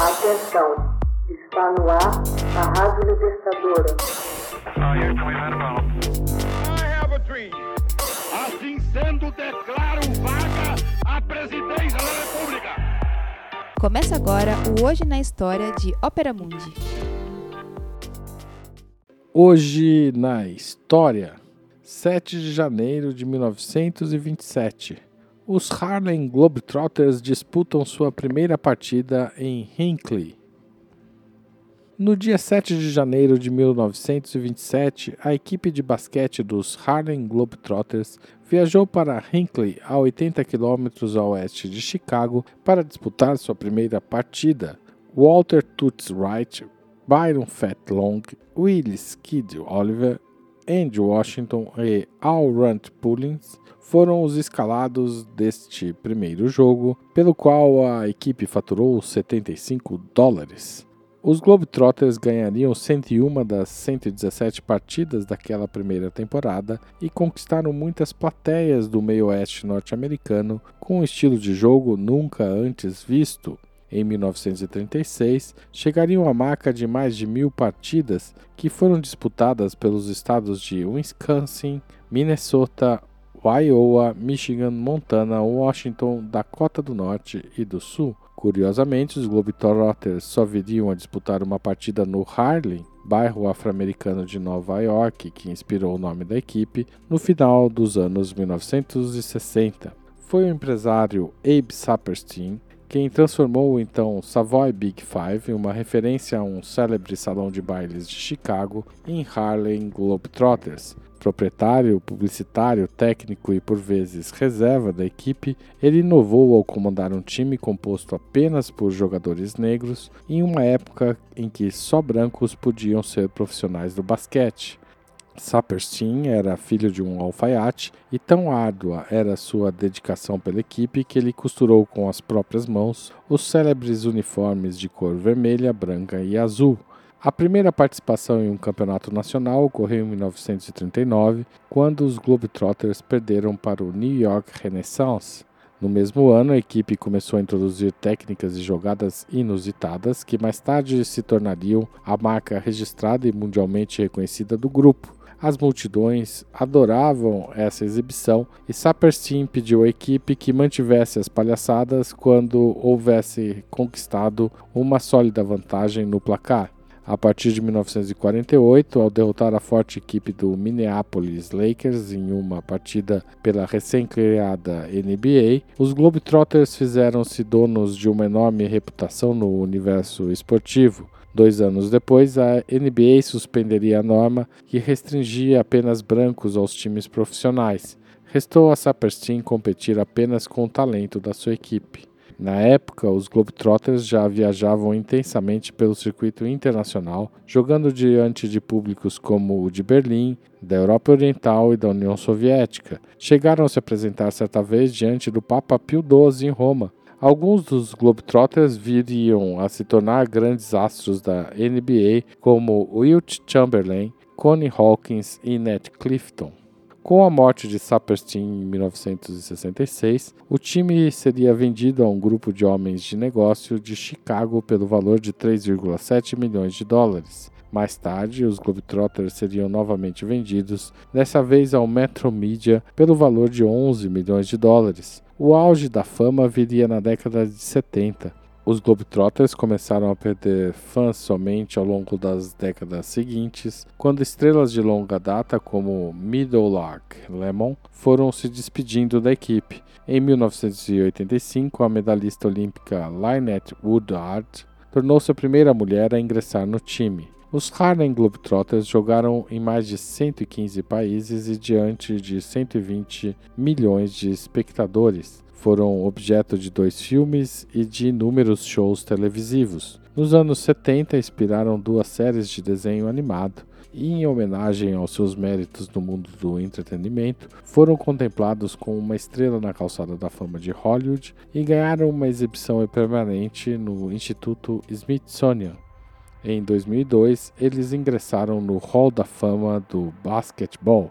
Atenção, está no ar a Rádio Libertadora. Assim sendo, declaro vaga a presidência da República. Começa agora o Hoje na História de Ópera Mundi. Hoje na História, 7 de janeiro de 1927. Os Harlem Globetrotters disputam sua primeira partida em Hinckley. No dia 7 de janeiro de 1927, a equipe de basquete dos Harlem Globetrotters viajou para Hinckley, a 80 quilômetros a oeste de Chicago, para disputar sua primeira partida. Walter Toots Wright, Byron Fat Long, Willis Kid Oliver, Andy Washington e Al Runt Pullins foram os escalados deste primeiro jogo, pelo qual a equipe faturou 75 dólares. Os Globetrotters ganhariam 101 das 117 partidas daquela primeira temporada e conquistaram muitas plateias do meio-oeste norte-americano com um estilo de jogo nunca antes visto. Em 1936, chegariam à marca de mais de mil partidas que foram disputadas pelos estados de Wisconsin, Minnesota, Iowa, Michigan, Montana, Washington, Dakota do Norte e do Sul. Curiosamente, os Globetrotters só viriam a disputar uma partida no Harlem, bairro afro-americano de Nova York, que inspirou o nome da equipe, no final dos anos 1960. Foi o empresário Abe Saperstein quem transformou o então Savoy Big Five, uma referência a um célebre salão de bailes de Chicago, em Harlem Globetrotters. Proprietário, publicitário, técnico e por vezes reserva da equipe, ele inovou ao comandar um time composto apenas por jogadores negros em uma época em que só brancos podiam ser profissionais do basquete. Saperstein era filho de um alfaiate e tão árdua era sua dedicação pela equipe que ele costurou com as próprias mãos os célebres uniformes de cor vermelha, branca e azul. A primeira participação em um campeonato nacional ocorreu em 1939, quando os Globetrotters perderam para o New York Renaissance. No mesmo ano, a equipe começou a introduzir técnicas e jogadas inusitadas que mais tarde se tornariam a marca registrada e mundialmente reconhecida do grupo. As multidões adoravam essa exibição e Saperstein pediu à equipe que mantivesse as palhaçadas quando houvesse conquistado uma sólida vantagem no placar. A partir de 1948, ao derrotar a forte equipe do Minneapolis Lakers em uma partida pela recém-criada NBA, os Globetrotters fizeram-se donos de uma enorme reputação no universo esportivo. Dois anos depois, a NBA suspenderia a norma que restringia apenas brancos aos times profissionais. Restou a Saperstein competir apenas com o talento da sua equipe. Na época, os Globetrotters já viajavam intensamente pelo circuito internacional, jogando diante de públicos como o de Berlim, da Europa Oriental e da União Soviética. Chegaram a se apresentar certa vez diante do Papa Pio XII em Roma, Alguns dos Globetrotters viriam a se tornar grandes astros da NBA, como Wilt Chamberlain, Connie Hawkins e Nat Clifton. Com a morte de Saperstein em 1966, o time seria vendido a um grupo de homens de negócio de Chicago pelo valor de 3,7 milhões de dólares. Mais tarde, os Globetrotters seriam novamente vendidos, dessa vez ao Metro Media, pelo valor de 11 milhões de dólares. O auge da fama viria na década de 70. Os Globetrotters começaram a perder fãs somente ao longo das décadas seguintes, quando estrelas de longa data como Lark Lemon foram se despedindo da equipe. Em 1985, a medalhista olímpica Lynette Woodard tornou-se a primeira mulher a ingressar no time. Os Harlem Globetrotters jogaram em mais de 115 países e diante de 120 milhões de espectadores. Foram objeto de dois filmes e de inúmeros shows televisivos. Nos anos 70, inspiraram duas séries de desenho animado e, em homenagem aos seus méritos no mundo do entretenimento, foram contemplados como uma estrela na calçada da fama de Hollywood e ganharam uma exibição permanente no Instituto Smithsonian em 2002, eles ingressaram no Hall da Fama do Basquetebol.